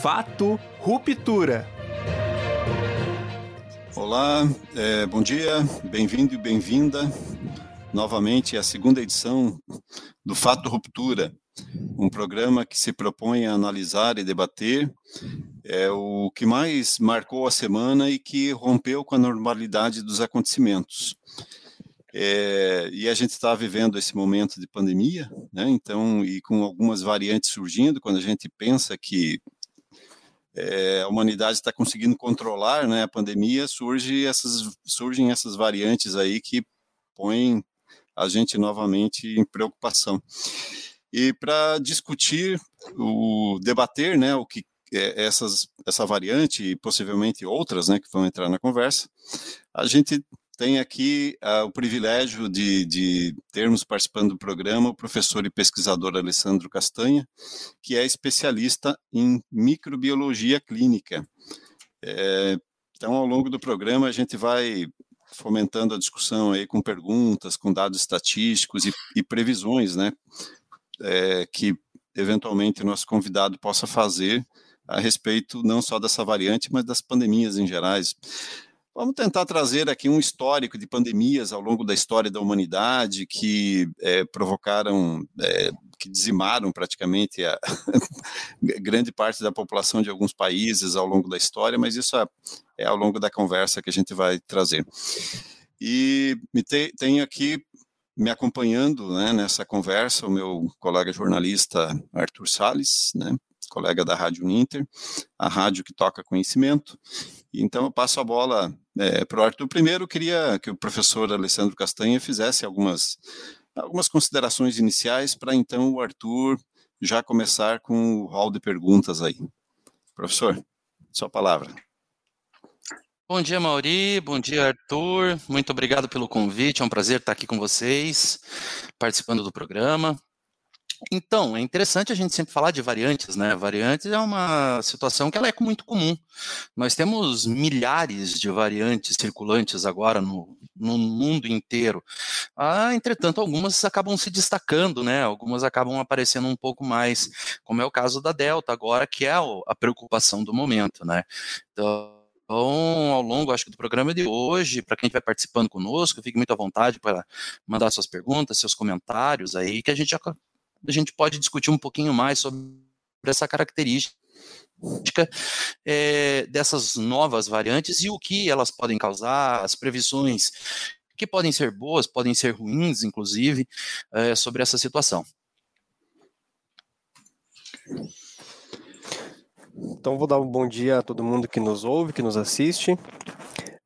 Fato Ruptura. Olá, é, bom dia, bem-vindo e bem-vinda novamente à segunda edição do Fato Ruptura, um programa que se propõe a analisar e debater é, o que mais marcou a semana e que rompeu com a normalidade dos acontecimentos. É, e a gente está vivendo esse momento de pandemia, né? Então, e com algumas variantes surgindo, quando a gente pensa que é, a humanidade está conseguindo controlar né, a pandemia, surge essas, surgem essas variantes aí que põem a gente novamente em preocupação. E para discutir, o debater, né, o que é, essas, essa variante e possivelmente outras, né, que vão entrar na conversa, a gente tem aqui uh, o privilégio de, de, termos participando do programa o professor e pesquisador Alessandro Castanha, que é especialista em microbiologia clínica. É, então, ao longo do programa, a gente vai fomentando a discussão aí com perguntas, com dados estatísticos e, e previsões, né, é, que eventualmente o nosso convidado possa fazer a respeito não só dessa variante, mas das pandemias em gerais. Vamos tentar trazer aqui um histórico de pandemias ao longo da história da humanidade que é, provocaram, é, que dizimaram praticamente a grande parte da população de alguns países ao longo da história, mas isso é, é ao longo da conversa que a gente vai trazer. E me te, tenho aqui me acompanhando né, nessa conversa o meu colega jornalista Arthur Sales, né, colega da Rádio Ninter, a rádio que toca conhecimento. Então eu passo a bola é, para o Arthur. Primeiro, queria que o professor Alessandro Castanha fizesse algumas, algumas considerações iniciais para então o Arthur já começar com o hall de perguntas aí. Professor, sua palavra. Bom dia, Mauri. Bom dia, Arthur. Muito obrigado pelo convite. É um prazer estar aqui com vocês, participando do programa. Então, é interessante a gente sempre falar de variantes, né? Variantes é uma situação que ela é muito comum. Nós temos milhares de variantes circulantes agora no, no mundo inteiro. Ah, entretanto, algumas acabam se destacando, né? Algumas acabam aparecendo um pouco mais, como é o caso da Delta agora, que é a preocupação do momento, né? Então, então, ao longo, acho que do programa de hoje, para quem estiver participando conosco, fique muito à vontade para mandar suas perguntas, seus comentários aí, que a gente a gente pode discutir um pouquinho mais sobre essa característica é, dessas novas variantes e o que elas podem causar, as previsões que podem ser boas, podem ser ruins, inclusive, é, sobre essa situação. Então, vou dar um bom dia a todo mundo que nos ouve, que nos assiste.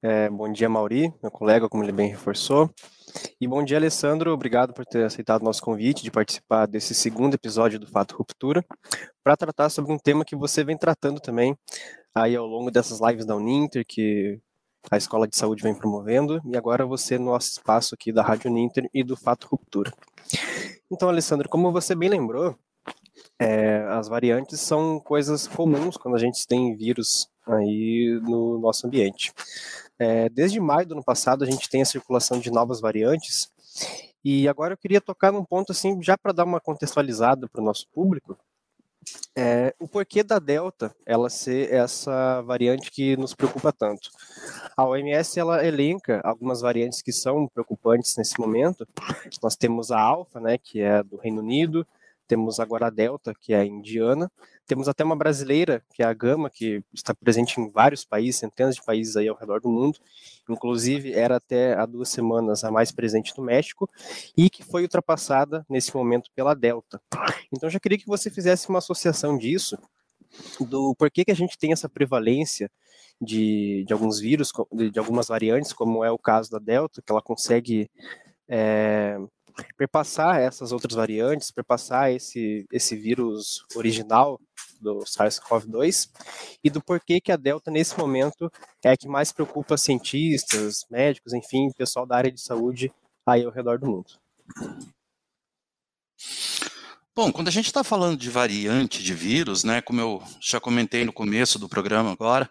É, bom dia, Mauri, meu colega, como ele bem reforçou. E bom dia, Alessandro. Obrigado por ter aceitado o nosso convite de participar desse segundo episódio do Fato Ruptura, para tratar sobre um tema que você vem tratando também aí ao longo dessas lives da Uninter, que a Escola de Saúde vem promovendo, e agora você no nosso espaço aqui da Rádio Uninter e do Fato Ruptura. Então, Alessandro, como você bem lembrou, é, as variantes são coisas comuns quando a gente tem vírus aí no nosso ambiente. É, desde maio do ano passado, a gente tem a circulação de novas variantes. E agora eu queria tocar num ponto, assim, já para dar uma contextualizada para o nosso público, é, o porquê da Delta ela ser essa variante que nos preocupa tanto. A OMS ela elenca algumas variantes que são preocupantes nesse momento. Nós temos a Alfa, né, que é do Reino Unido, temos agora a Delta, que é a indiana, temos até uma brasileira, que é a Gama, que está presente em vários países, centenas de países aí ao redor do mundo, inclusive era até há duas semanas a mais presente no México, e que foi ultrapassada nesse momento pela Delta. Então já queria que você fizesse uma associação disso, do porquê que a gente tem essa prevalência de, de alguns vírus, de, de algumas variantes, como é o caso da Delta, que ela consegue é, perpassar essas outras variantes, perpassar esse, esse vírus original do SARS-CoV-2 e do porquê que a Delta, nesse momento, é a que mais preocupa cientistas, médicos, enfim, pessoal da área de saúde aí ao redor do mundo. Bom, quando a gente está falando de variante de vírus, né, como eu já comentei no começo do programa agora,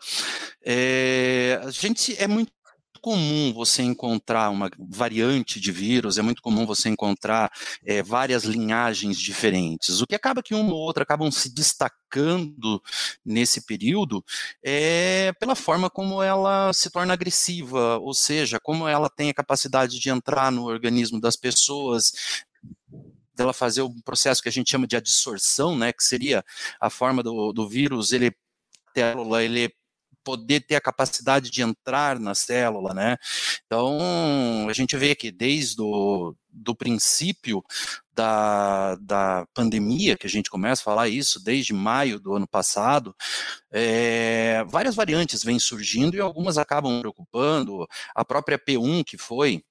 é, a gente é muito comum você encontrar uma variante de vírus, é muito comum você encontrar é, várias linhagens diferentes. O que acaba que uma ou outra acabam se destacando nesse período é pela forma como ela se torna agressiva, ou seja, como ela tem a capacidade de entrar no organismo das pessoas, dela fazer um processo que a gente chama de adsorção, né, que seria a forma do, do vírus, ele célula, ele poder ter a capacidade de entrar na célula, né? Então, a gente vê que desde o do princípio da, da pandemia, que a gente começa a falar isso desde maio do ano passado, é, várias variantes vêm surgindo e algumas acabam preocupando. A própria P1, que foi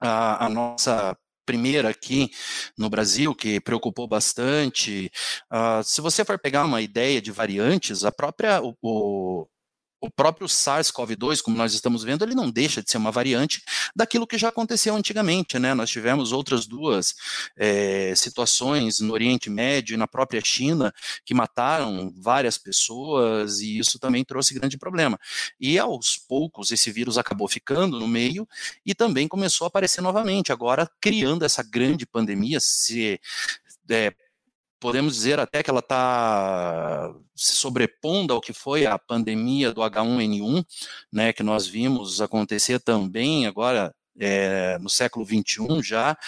a, a nossa primeira aqui no Brasil, que preocupou bastante. Uh, se você for pegar uma ideia de variantes, a própria, o, o o próprio SARS-CoV-2, como nós estamos vendo, ele não deixa de ser uma variante daquilo que já aconteceu antigamente, né? Nós tivemos outras duas é, situações no Oriente Médio e na própria China que mataram várias pessoas e isso também trouxe grande problema. E aos poucos esse vírus acabou ficando no meio e também começou a aparecer novamente, agora criando essa grande pandemia, se é, podemos dizer até que ela está se sobrepondo ao que foi a pandemia do H1N1, né, que nós vimos acontecer também agora é, no século 21 já,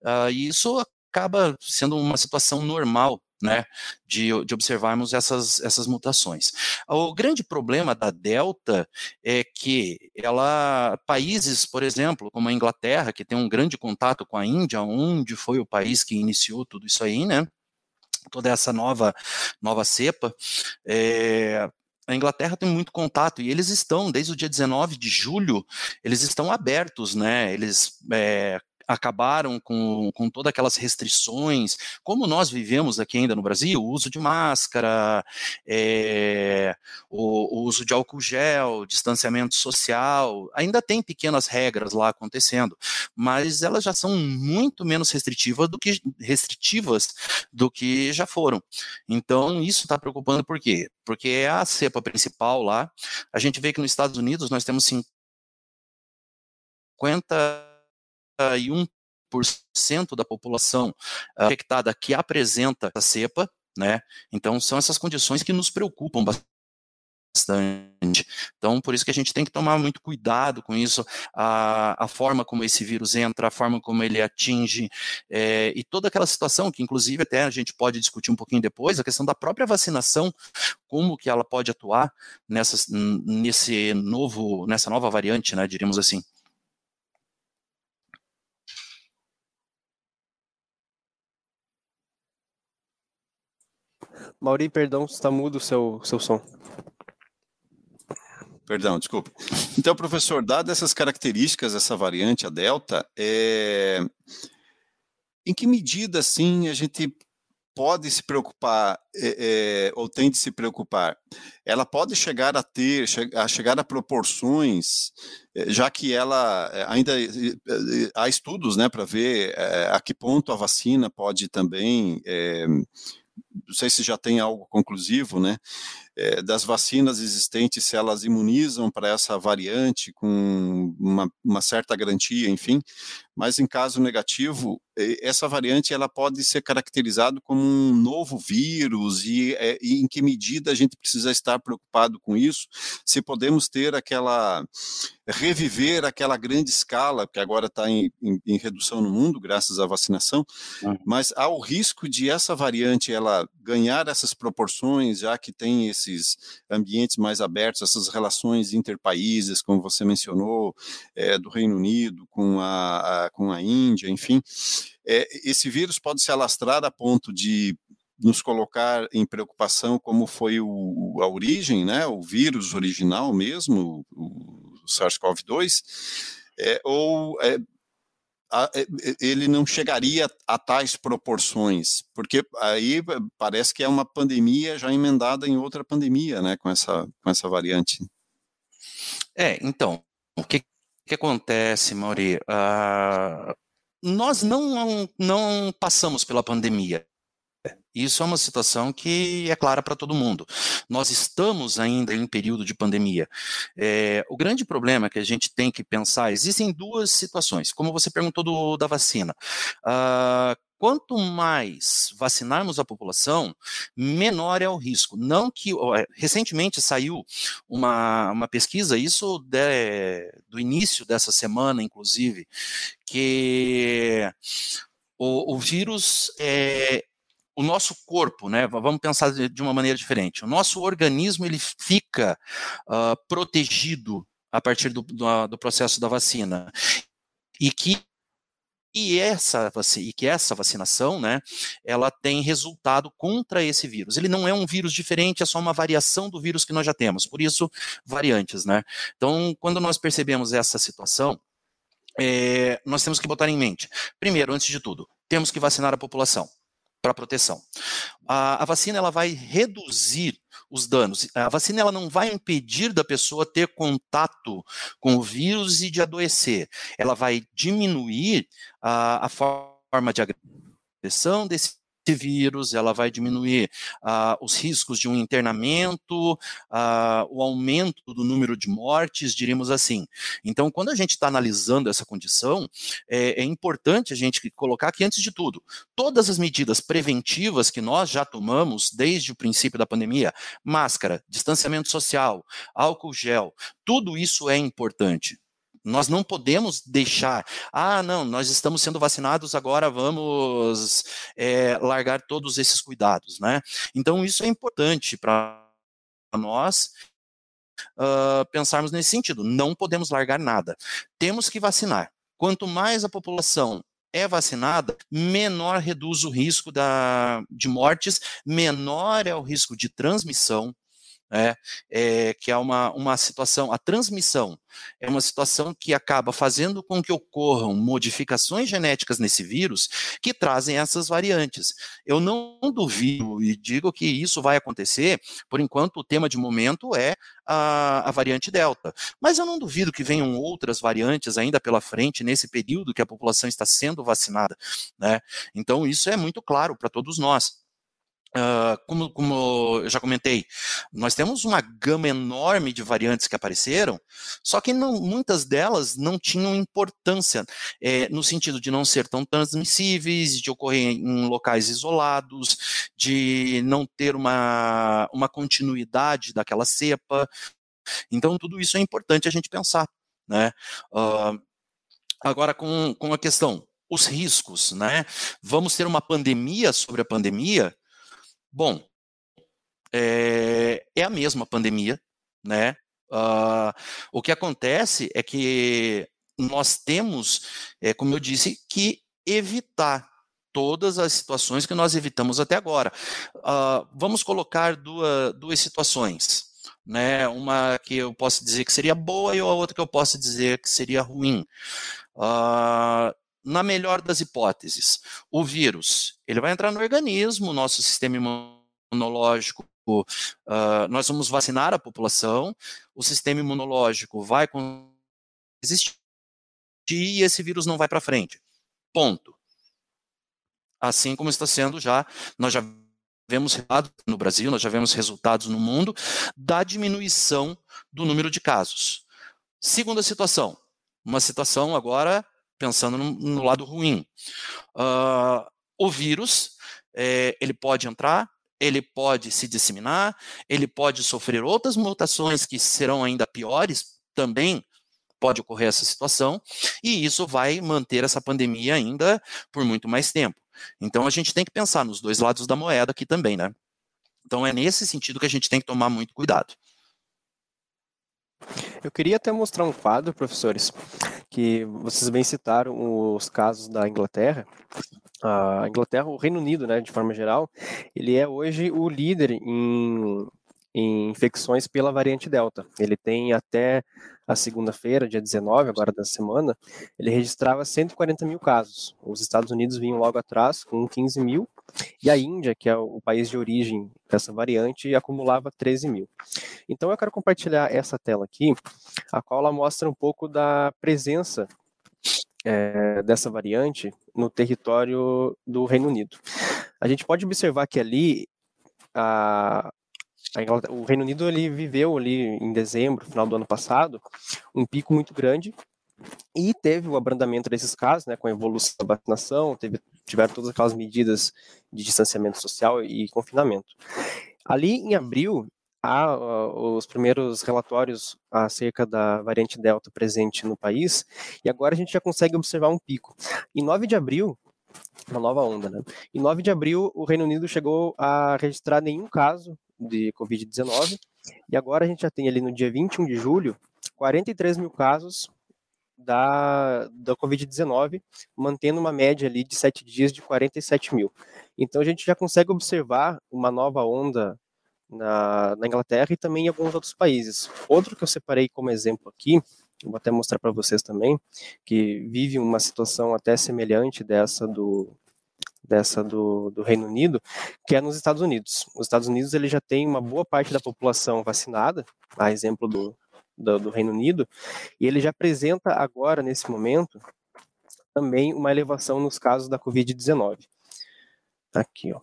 uh, e isso acaba sendo uma situação normal né, de, de, observarmos essas, essas mutações. O grande problema da Delta é que ela, países, por exemplo, como a Inglaterra, que tem um grande contato com a Índia, onde foi o país que iniciou tudo isso aí, né, toda essa nova, nova cepa, é, a Inglaterra tem muito contato e eles estão, desde o dia 19 de julho, eles estão abertos, né? Eles é, acabaram com, com todas aquelas restrições, como nós vivemos aqui ainda no Brasil, o uso de máscara, é, o, o, uso de álcool gel, distanciamento social, ainda tem pequenas regras lá acontecendo, mas elas já são muito menos restritivas do que restritivas do que já foram. Então isso está preocupando por quê? Porque é a cepa principal lá. A gente vê que nos Estados Unidos nós temos 50 51% da população ah, infectada que apresenta a cepa, né? Então são essas condições que nos preocupam bastante. Então, por isso que a gente tem que tomar muito cuidado com isso, a, a forma como esse vírus entra, a forma como ele atinge, é, e toda aquela situação que, inclusive, até a gente pode discutir um pouquinho depois, a questão da própria vacinação, como que ela pode atuar nessa, nesse novo, nessa nova variante, né, diríamos assim. Mauri, perdão, está mudo o seu, seu som. Perdão, desculpa. Então, professor, dadas essas características dessa variante, a Delta, é... em que medida, assim, a gente pode se preocupar é, é, ou tem de se preocupar, ela pode chegar a ter, a chegar a proporções, é, já que ela é, ainda é, há estudos, né, para ver a que ponto a vacina pode também não sei se já tem algo conclusivo, né, é, das vacinas existentes, se elas imunizam para essa variante com uma, uma certa garantia, enfim, mas em caso negativo, essa variante ela pode ser caracterizada como um novo vírus e, é, e, em que medida a gente precisa estar preocupado com isso, se podemos ter aquela reviver aquela grande escala que agora está em, em, em, redução no mundo graças à vacinação, uhum. mas há o risco de essa variante ela ganhar essas proporções já que tem esses ambientes mais abertos, essas relações interpaíses, como você mencionou, é, do Reino Unido com a, a com a Índia, enfim, é, esse vírus pode se alastrar a ponto de nos colocar em preocupação como foi o, a origem, né, o vírus original mesmo, o, o SARS-CoV-2, é, ou é, ele não chegaria a tais proporções, porque aí parece que é uma pandemia já emendada em outra pandemia, né, com essa, com essa variante. É, então, o que que acontece, Mauri? Uh, nós não, não passamos pela pandemia. Isso é uma situação que é clara para todo mundo. Nós estamos ainda em período de pandemia. É, o grande problema que a gente tem que pensar, existem duas situações, como você perguntou do, da vacina. Uh, quanto mais vacinarmos a população, menor é o risco. Não que é, recentemente saiu uma, uma pesquisa, isso de, do início dessa semana, inclusive, que o, o vírus é, o nosso corpo, né, vamos pensar de uma maneira diferente, o nosso organismo ele fica uh, protegido a partir do, do, do, processo da vacina e que e essa e que essa vacinação, né, ela tem resultado contra esse vírus. Ele não é um vírus diferente, é só uma variação do vírus que nós já temos. Por isso, variantes, né? Então, quando nós percebemos essa situação, é, nós temos que botar em mente, primeiro, antes de tudo, temos que vacinar a população para proteção. A, a, vacina ela vai reduzir os danos. A vacina ela não vai impedir da pessoa ter contato com o vírus e de adoecer. Ela vai diminuir a, a forma de agressão desse vírus, ela vai diminuir uh, os riscos de um internamento, uh, o aumento do número de mortes, diríamos assim. Então, quando a gente está analisando essa condição, é, é, importante a gente colocar que, antes de tudo, todas as medidas preventivas que nós já tomamos desde o princípio da pandemia, máscara, distanciamento social, álcool gel, tudo isso é importante. Nós não podemos deixar, ah, não, nós estamos sendo vacinados, agora vamos é, largar todos esses cuidados, né? Então, isso é importante para nós uh, pensarmos nesse sentido. Não podemos largar nada. Temos que vacinar. Quanto mais a população é vacinada, menor reduz o risco da, de mortes, menor é o risco de transmissão, é, é, que é uma, uma situação, a transmissão é uma situação que acaba fazendo com que ocorram modificações genéticas nesse vírus que trazem essas variantes. Eu não duvido e digo que isso vai acontecer, por enquanto o tema de momento é a, a variante Delta, mas eu não duvido que venham outras variantes ainda pela frente nesse período que a população está sendo vacinada. Né? Então isso é muito claro para todos nós. Uh, como, como, eu já comentei, nós temos uma gama enorme de variantes que apareceram, só que não, muitas delas não tinham importância, é, no sentido de não ser tão transmissíveis, de ocorrer em locais isolados, de não ter uma, uma continuidade daquela cepa. Então, tudo isso é importante a gente pensar. Né? Uh, agora, com, com a questão, os riscos, né? Vamos ter uma pandemia sobre a pandemia? Bom, é, é a mesma pandemia, né? Uh, o que acontece é que nós temos, é, como eu disse, que evitar todas as situações que nós evitamos até agora. Uh, vamos colocar duas, duas situações. Né, uma que eu posso dizer que seria boa e a outra que eu posso dizer que seria ruim. Uh, na melhor das hipóteses, o vírus ele vai entrar no organismo, nosso sistema imunológico, uh, nós vamos vacinar a população, o sistema imunológico vai existir e esse vírus não vai para frente. Ponto. Assim como está sendo já, nós já vemos no Brasil, nós já vemos resultados no mundo da diminuição do número de casos. Segunda situação, uma situação agora pensando no, no lado ruim. Uh, o vírus, é, ele pode entrar, ele pode se disseminar, ele pode sofrer outras mutações que serão ainda piores também, pode ocorrer essa situação, e isso vai manter essa pandemia ainda por muito mais tempo. Então a gente tem que pensar nos dois lados da moeda aqui também, né? Então é nesse sentido que a gente tem que tomar muito cuidado. Eu queria até mostrar um quadro, professores, que vocês bem citaram os casos da Inglaterra. A Inglaterra, o Reino Unido, né, de forma geral, ele é hoje o líder em, em infecções pela variante Delta. Ele tem até a segunda-feira, dia 19, agora da semana, ele registrava 140 mil casos. Os Estados Unidos vinham logo atrás, com 15 mil, e a Índia, que é o país de origem dessa variante, acumulava 13 mil. Então eu quero compartilhar essa tela aqui, a qual ela mostra um pouco da presença é, dessa variante no território do Reino Unido. a gente pode observar que ali a, a o Reino Unido ele viveu ali em dezembro, final do ano passado, um pico muito grande e teve o abrandamento desses casos, né, com a evolução da vacinação, teve, tiveram todas aquelas medidas de distanciamento social e confinamento. Ali em abril, há uh, os primeiros relatórios acerca da variante Delta presente no país, e agora a gente já consegue observar um pico. Em 9 de abril, uma nova onda, né? Em 9 de abril, o Reino Unido chegou a registrar nenhum caso de Covid-19, e agora a gente já tem ali no dia 21 de julho 43 mil casos da, da Covid-19, mantendo uma média ali de sete dias de 47 mil. Então a gente já consegue observar uma nova onda na, na Inglaterra e também em alguns outros países. Outro que eu separei como exemplo aqui, vou até mostrar para vocês também, que vive uma situação até semelhante dessa do dessa do, do Reino Unido, que é nos Estados Unidos. Os Estados Unidos ele já tem uma boa parte da população vacinada, a exemplo do, do, do Reino Unido, e ele já apresenta agora, nesse momento, também uma elevação nos casos da Covid-19. Aqui, ó.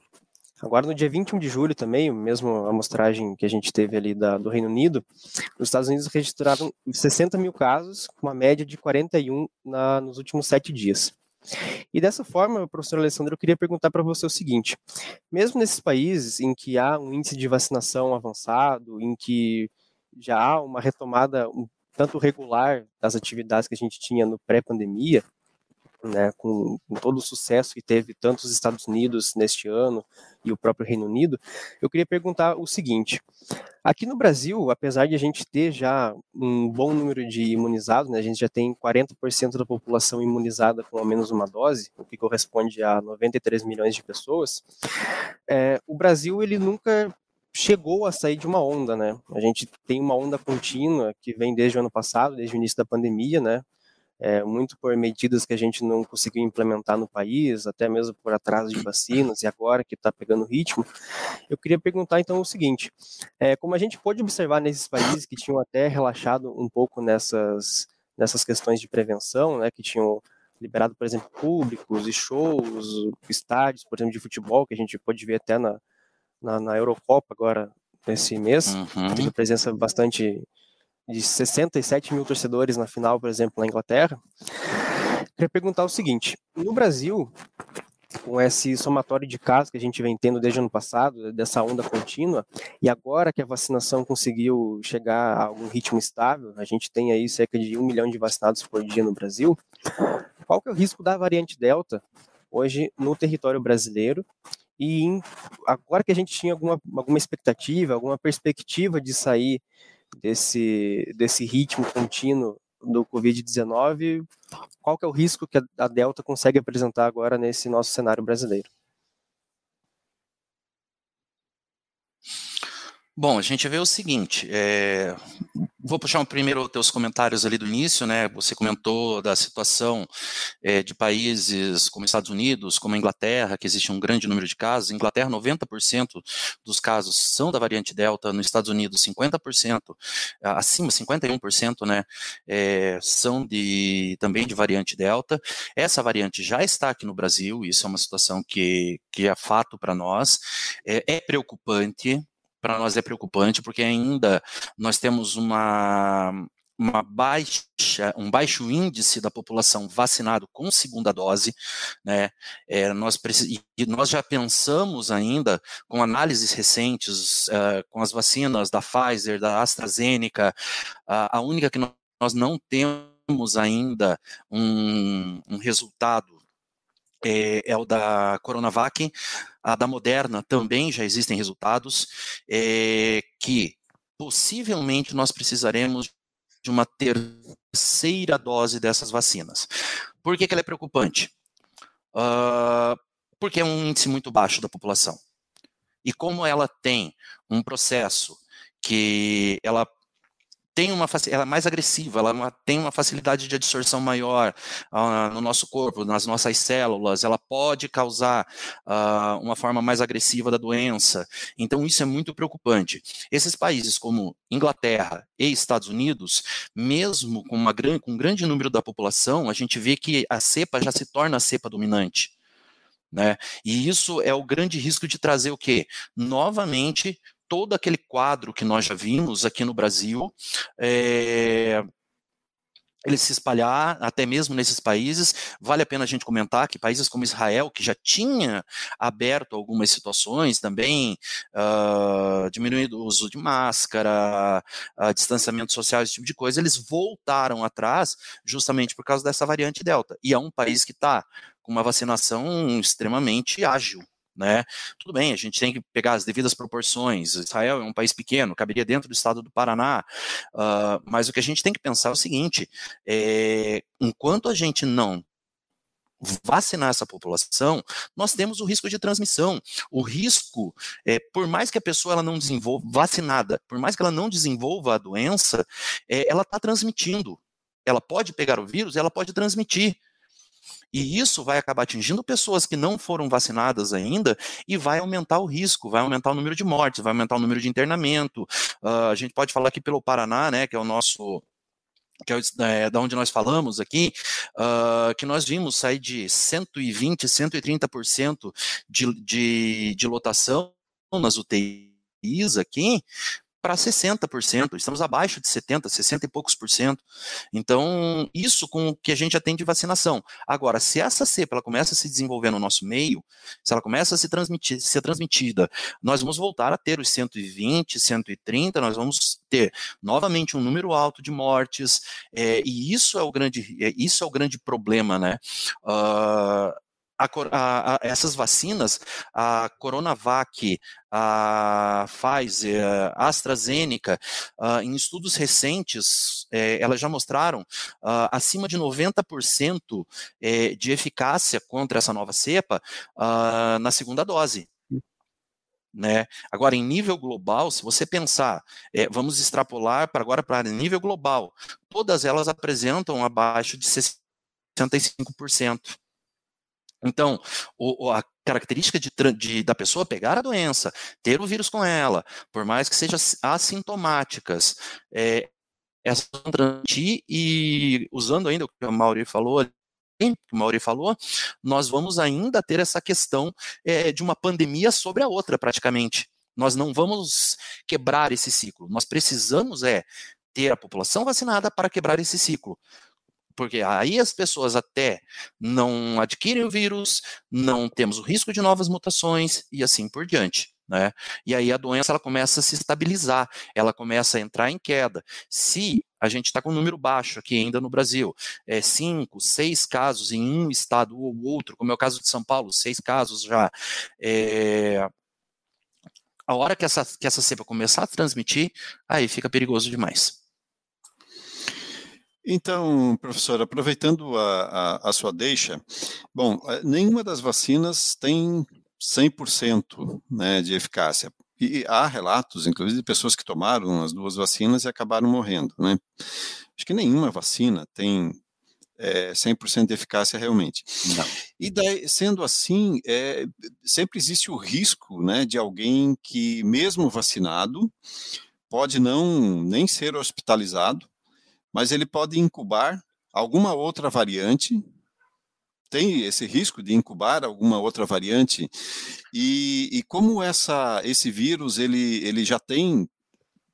Agora, no dia 21 de julho também, mesmo amostragem que a gente teve ali da, do Reino Unido, os Estados Unidos registraram 60 mil casos, com uma média de 41 na, nos últimos sete dias. E dessa forma, professor Alessandro, eu queria perguntar para você o seguinte: mesmo nesses países em que há um índice de vacinação avançado, em que já há uma retomada um tanto regular das atividades que a gente tinha no pré-pandemia, né, com, com, todo o sucesso que teve tanto os Estados Unidos neste ano e o próprio Reino Unido, eu queria perguntar o seguinte: aqui no Brasil, apesar de a gente ter já um bom número de imunizados, né, a gente já tem 40% da população imunizada com ao menos uma dose, o que corresponde a 93 milhões de pessoas, é, o Brasil ele nunca chegou a sair de uma onda, né? A gente tem uma onda contínua que vem desde o ano passado, desde o início da pandemia, né? É, muito por medidas que a gente não conseguiu implementar no país, até mesmo por atraso de vacinas, e agora que está pegando ritmo. Eu queria perguntar então o seguinte: é, como a gente pôde observar nesses países que tinham até relaxado um pouco nessas, nessas questões de prevenção, né, que tinham liberado, por exemplo, públicos e shows, estádios, por exemplo, de futebol, que a gente pode ver até na, na, na Eurocopa agora, nesse mês. Uhum. Teve presença bastante de 67 mil torcedores na final, por exemplo, na Inglaterra. Queria perguntar o seguinte: no Brasil, com esse somatório de casos que a gente vem tendo desde o ano passado, dessa onda contínua, e agora que a vacinação conseguiu chegar a algum ritmo estável, a gente tem aí cerca de um milhão de vacinados por dia no Brasil, qual que é o risco da variante Delta hoje no território brasileiro e em, agora que a gente tinha alguma, alguma expectativa, alguma perspectiva de sair desse, desse ritmo contínuo do Covid-19, qual que é o risco que a Delta consegue apresentar agora nesse nosso cenário brasileiro? Bom, a gente vê o seguinte, é, Vou puxar um primeiro teus comentários ali do início, né? Você comentou da situação é, de países como Estados Unidos, como a Inglaterra, que existe um grande número de casos. Inglaterra, 90% dos casos são da variante Delta. Nos Estados Unidos, 50%, acima, 51%, né? É, são de também de variante Delta. Essa variante já está aqui no Brasil. Isso é uma situação que, que é fato para nós. É, é preocupante para nós é preocupante, porque ainda nós temos uma, uma baixa, um baixo índice da população vacinado com segunda dose, né? É, nós, e nós já pensamos ainda com análises recentes, uh, com as vacinas da Pfizer, da AstraZeneca, uh, a única que nós não temos ainda um, um resultado é, é, o da Coronavac, a da Moderna também já existem resultados, é, que possivelmente nós precisaremos de uma terceira dose dessas vacinas. Por que, que ela é preocupante? Uh, porque é um índice muito baixo da população. E como ela tem um processo que ela tem uma ela é mais agressiva, ela é tem uma facilidade de absorção maior uh, no nosso corpo, nas nossas células, ela pode causar uh, uma forma mais agressiva da doença. Então isso é muito preocupante. Esses países como Inglaterra e Estados Unidos, mesmo com, uma, com um grande número da população, a gente vê que a cepa já se torna a cepa dominante. Né? E isso é o grande risco de trazer o quê? Novamente, todo aquele quadro que nós já vimos aqui no Brasil, é, ele se espalhar até mesmo nesses países. Vale a pena a gente comentar que países como Israel, que já tinha aberto algumas situações também, uh, diminuindo o uso de máscara, uh, distanciamento social, esse tipo de coisa, eles voltaram atrás justamente por causa dessa variante Delta. E é um país que está com uma vacinação extremamente ágil. Né? Tudo bem, a gente tem que pegar as devidas proporções. Israel é um país pequeno, caberia dentro do estado do Paraná, uh, mas o que a gente tem que pensar é o seguinte: é, enquanto a gente não vacinar essa população, nós temos o risco de transmissão. O risco, é, por mais que a pessoa ela não desenvolva, vacinada, por mais que ela não desenvolva a doença, é, ela está transmitindo. Ela pode pegar o vírus, ela pode transmitir. E isso vai acabar atingindo pessoas que não foram vacinadas ainda e vai aumentar o risco, vai aumentar o número de mortes, vai aumentar o número de internamento. Uh, a gente pode falar aqui pelo Paraná, né, que é o nosso que é, é da onde nós falamos aqui, uh, que nós vimos sair de 120, 130% de, de, de lotação nas UTIs aqui, para 60%, estamos abaixo de 70%, 60 e poucos por cento. Então, isso com o que a gente atende de vacinação. Agora, se essa cepa ela começa a se desenvolver no nosso meio, se ela começa a se transmitir, ser transmitida, nós vamos voltar a ter os 120, 130, nós vamos ter novamente um número alto de mortes, é, e isso é o grande, é, isso é o grande problema, né? Uh, a, a, a, essas vacinas, a Coronavac, a Pfizer, a AstraZeneca, uh, em estudos recentes, eh, elas já mostraram uh, acima de 90% eh, de eficácia contra essa nova cepa uh, na segunda dose. Né? Agora, em nível global, se você pensar, é, vamos extrapolar para agora para nível global, todas elas apresentam abaixo de 65%. Então, o, a característica de, de, da pessoa pegar a doença, ter o vírus com ela, por mais que sejam assintomáticas, é, essa transmitir e usando ainda o que o Mauri falou, que o Mauri falou, nós vamos ainda ter essa questão é, de uma pandemia sobre a outra, praticamente. Nós não vamos quebrar esse ciclo. Nós precisamos é ter a população vacinada para quebrar esse ciclo porque aí as pessoas até não adquirem o vírus, não temos o risco de novas mutações e assim por diante. Né? E aí a doença ela começa a se estabilizar, ela começa a entrar em queda. Se a gente está com um número baixo aqui ainda no Brasil, é, cinco, seis casos em um estado ou outro, como é o caso de São Paulo, seis casos já. É, a hora que essa, que essa cepa começar a transmitir, aí fica perigoso demais. Então, professor, aproveitando a, a, a, sua deixa, bom, eh, nenhuma das vacinas tem 100% né, de eficácia. E há relatos, inclusive, de pessoas que tomaram as duas vacinas e acabaram morrendo. Né? Acho que nenhuma vacina tem é, 100% de eficácia realmente. Não. E daí, sendo assim, é, sempre existe o risco né, de alguém que, mesmo vacinado, pode não nem ser hospitalizado, mas ele pode incubar alguma outra variante. Tem esse risco de incubar alguma outra variante e, e como essa, esse vírus ele, ele já tem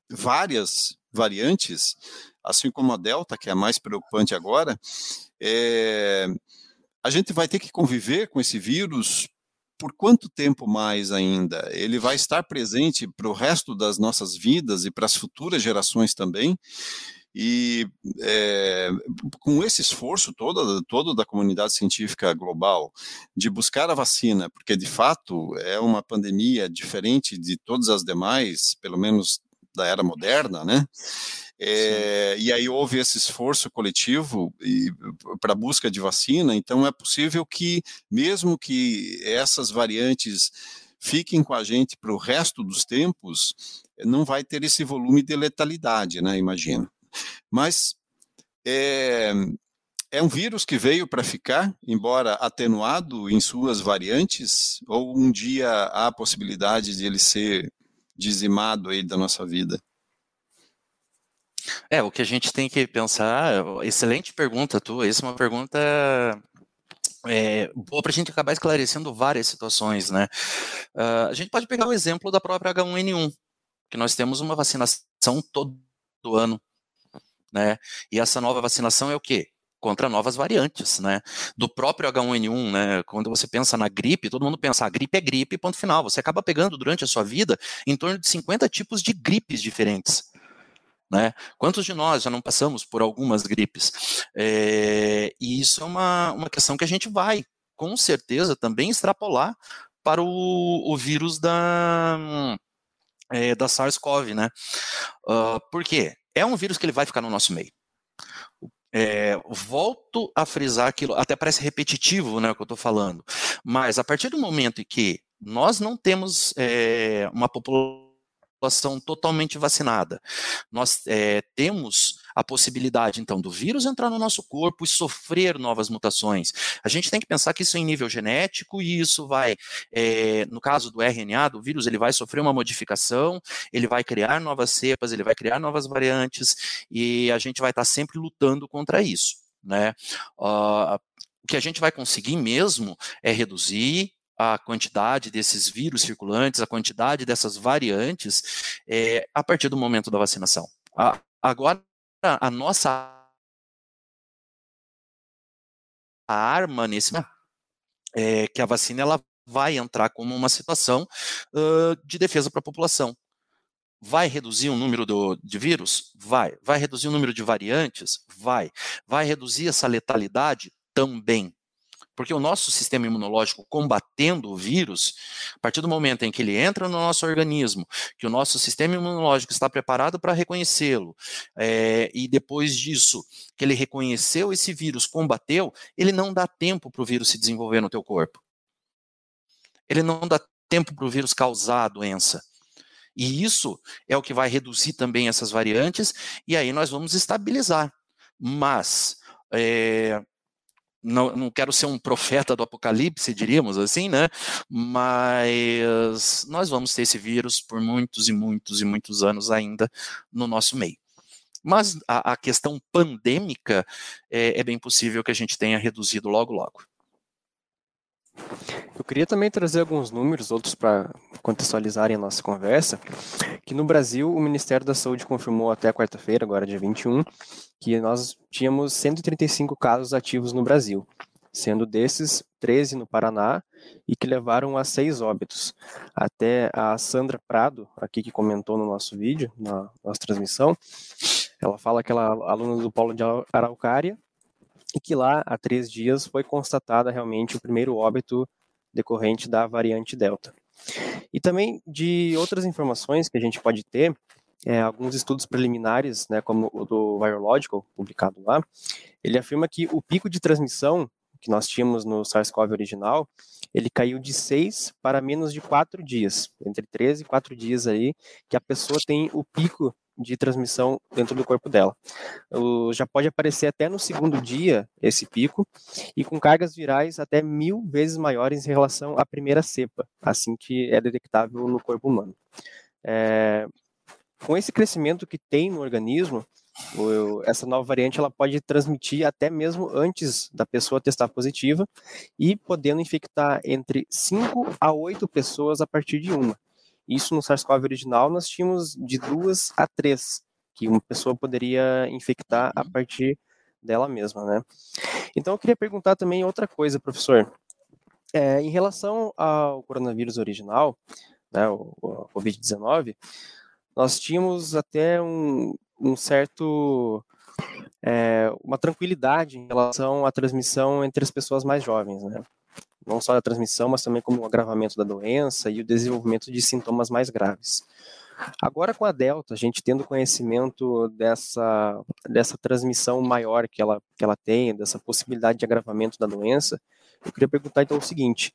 várias variantes, assim como a delta que é a mais preocupante agora, é, a gente vai ter que conviver com esse vírus por quanto tempo mais ainda? Ele vai estar presente para o resto das nossas vidas e para as futuras gerações também. E é, com esse esforço todo, todo da comunidade científica global de buscar a vacina, porque de fato é uma pandemia diferente de todas as demais, pelo menos da era moderna, né? É, e aí houve esse esforço coletivo para a busca de vacina, então é possível que, mesmo que essas variantes fiquem com a gente para o resto dos tempos, não vai ter esse volume de letalidade, né? Imagino. Mas é, é um vírus que veio para ficar, embora atenuado em suas variantes, ou um dia há a possibilidade de ele ser dizimado aí da nossa vida? É, o que a gente tem que pensar, excelente pergunta tua, essa é uma pergunta é, boa para a gente acabar esclarecendo várias situações, né? Uh, a gente pode pegar o exemplo da própria H1N1, que nós temos uma vacinação todo ano, né? E essa nova vacinação é o quê? Contra novas variantes, né? Do próprio H1N1, né? Quando você pensa na gripe, todo mundo pensa, a ah, gripe é gripe, ponto final. Você acaba pegando durante a sua vida em torno de 50 tipos de gripes diferentes. Né? Quantos de nós já não passamos por algumas gripes? É, e isso é uma, uma questão que a gente vai, com certeza, também extrapolar para o, o vírus da, é, da SARS-CoV, né? Uh, por quê? É um vírus que ele vai ficar no nosso meio. É, volto a frisar aquilo, até parece repetitivo né, o que eu estou falando, mas a partir do momento em que nós não temos é, uma população totalmente vacinada. Nós é, temos a possibilidade, então, do vírus entrar no nosso corpo e sofrer novas mutações. A gente tem que pensar que isso é em nível genético e isso vai, é, no caso do RNA, do vírus, ele vai sofrer uma modificação, ele vai criar novas cepas, ele vai criar novas variantes e a gente vai estar sempre lutando contra isso. Né? Uh, o que a gente vai conseguir mesmo é reduzir a quantidade desses vírus circulantes, a quantidade dessas variantes, é, a partir do momento da vacinação. A, agora, a nossa arma nesse é que a vacina ela vai entrar como uma situação uh, de defesa para a população. Vai reduzir o número do, de vírus? Vai. Vai reduzir o número de variantes? Vai. Vai reduzir essa letalidade? Também. Porque o nosso sistema imunológico combatendo o vírus, a partir do momento em que ele entra no nosso organismo, que o nosso sistema imunológico está preparado para reconhecê-lo, é, e depois disso, que ele reconheceu esse vírus, combateu, ele não dá tempo para o vírus se desenvolver no teu corpo. Ele não dá tempo para o vírus causar a doença. E isso é o que vai reduzir também essas variantes, e aí nós vamos estabilizar. Mas é, não, não quero ser um profeta do apocalipse, diríamos assim, né? Mas nós vamos ter esse vírus por muitos e muitos e muitos anos ainda no nosso meio. Mas a, a questão pandêmica é, é bem possível que a gente tenha reduzido logo, logo. Eu queria também trazer alguns números, outros para contextualizarem a nossa conversa, que no Brasil o Ministério da Saúde confirmou até quarta-feira, agora dia 21, que nós tínhamos 135 casos ativos no Brasil, sendo desses 13 no Paraná e que levaram a seis óbitos. Até a Sandra Prado, aqui que comentou no nosso vídeo, na nossa transmissão, ela fala que ela é aluna do Polo de Araucária e que lá, há três dias, foi constatada realmente o primeiro óbito decorrente da variante Delta. E também de outras informações que a gente pode ter, é, alguns estudos preliminares, né, como o do Virological, publicado lá, ele afirma que o pico de transmissão que nós tínhamos no SARS-CoV original, ele caiu de 6 para menos de 4 dias, entre 13 e 4 dias aí, que a pessoa tem o pico de transmissão dentro do corpo dela. O, já pode aparecer até no segundo dia esse pico e com cargas virais até mil vezes maiores em relação à primeira cepa, assim que é detectável no corpo humano. É, com esse crescimento que tem no organismo, o, essa nova variante ela pode transmitir até mesmo antes da pessoa testar positiva e podendo infectar entre 5 a 8 pessoas a partir de uma. Isso no SARS-CoV original nós tínhamos de duas a três, que uma pessoa poderia infectar a partir dela mesma, né? Então eu queria perguntar também outra coisa, professor. É, em relação ao coronavírus original, né, o, o Covid-19, nós tínhamos até um, um certo é, uma tranquilidade em relação à transmissão entre as pessoas mais jovens, né? Não só da transmissão, mas também como o agravamento da doença e o desenvolvimento de sintomas mais graves. Agora com a Delta, a gente tendo conhecimento dessa, dessa transmissão maior que ela, que ela tem, dessa possibilidade de agravamento da doença, eu queria perguntar então o seguinte,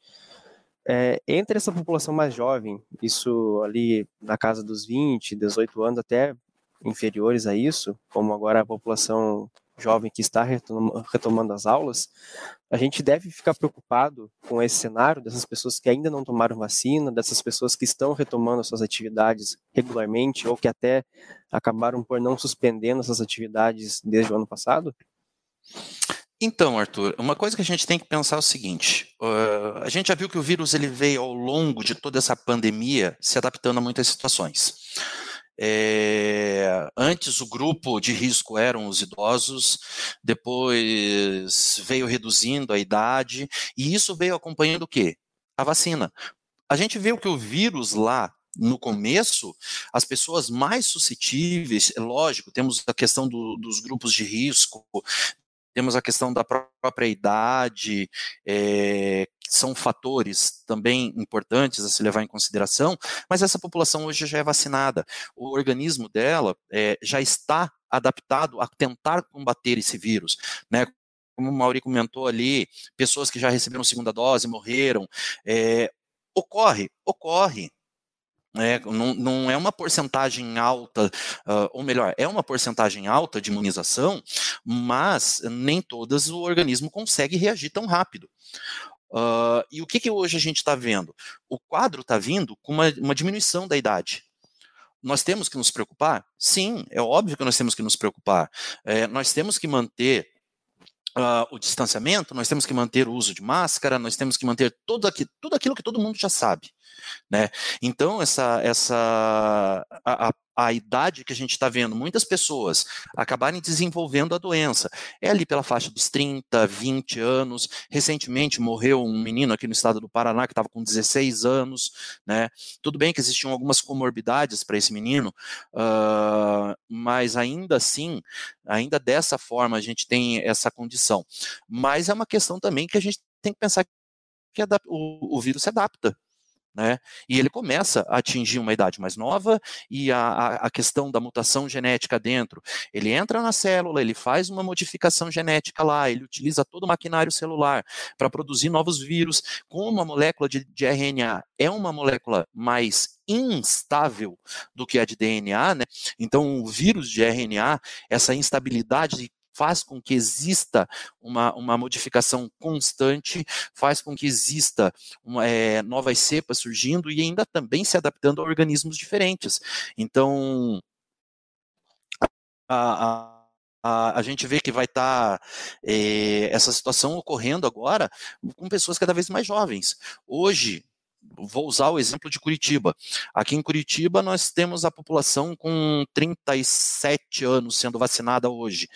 é, entre essa população mais jovem, isso ali na casa dos 20, 18 anos, até inferiores a isso, como agora a população jovem que está retomando as aulas, a gente deve ficar preocupado com esse cenário dessas pessoas que ainda não tomaram vacina, dessas pessoas que estão retomando suas atividades regularmente ou que até acabaram por não suspendendo essas atividades desde o ano passado? Então, Arthur, uma coisa que a gente tem que pensar é o seguinte: uh, a gente já viu que o vírus ele veio ao longo de toda essa pandemia se adaptando a muitas situações. É, antes o grupo de risco eram os idosos, depois veio reduzindo a idade, e isso veio acompanhando o quê? A vacina. A gente viu que o vírus lá no começo, as pessoas mais suscetíveis, é lógico, temos a questão do, dos grupos de risco, temos a questão da própria idade, é, são fatores também importantes a se levar em consideração, mas essa população hoje já é vacinada. O organismo dela é, já está adaptado a tentar combater esse vírus, né? Como o Mauri comentou ali, pessoas que já receberam segunda dose morreram. É, ocorre, ocorre, é, não, não, é uma porcentagem alta, uh, ou melhor, é uma porcentagem alta de imunização, mas nem todas o organismo consegue reagir tão rápido. Uh, e o que, que hoje a gente está vendo? O quadro está vindo com uma, uma diminuição da idade. Nós temos que nos preocupar? Sim, é óbvio que nós temos que nos preocupar. É, nós temos que manter Uh, o distanciamento, nós temos que manter o uso de máscara, nós temos que manter tudo, aqui, tudo aquilo que todo mundo já sabe. Né? Então, essa, essa a, a, a idade que a gente está vendo muitas pessoas acabarem desenvolvendo a doença é ali pela faixa dos 30, 20 anos. Recentemente morreu um menino aqui no estado do Paraná que estava com 16 anos. Né? Tudo bem que existiam algumas comorbidades para esse menino, uh, mas ainda assim, ainda dessa forma a gente tem essa condição. Mas é uma questão também que a gente tem que pensar que o, o vírus se adapta. Né? E ele começa a atingir uma idade mais nova e a, a, questão da mutação genética dentro. Ele entra na célula, ele faz uma modificação genética lá, ele utiliza todo o maquinário celular para produzir novos vírus. Como a molécula de, de RNA é uma molécula mais instável do que a de DNA, né? Então, o vírus de RNA, essa instabilidade faz com que exista uma, uma modificação constante, faz com que exista uma, é, novas cepas surgindo e ainda também se adaptando a organismos diferentes. Então, a, a a, a, gente vê que vai estar tá, é, essa situação ocorrendo agora com pessoas cada vez mais jovens. Hoje, vou usar o exemplo de Curitiba. Aqui em Curitiba nós temos a população com 37 anos sendo vacinada hoje.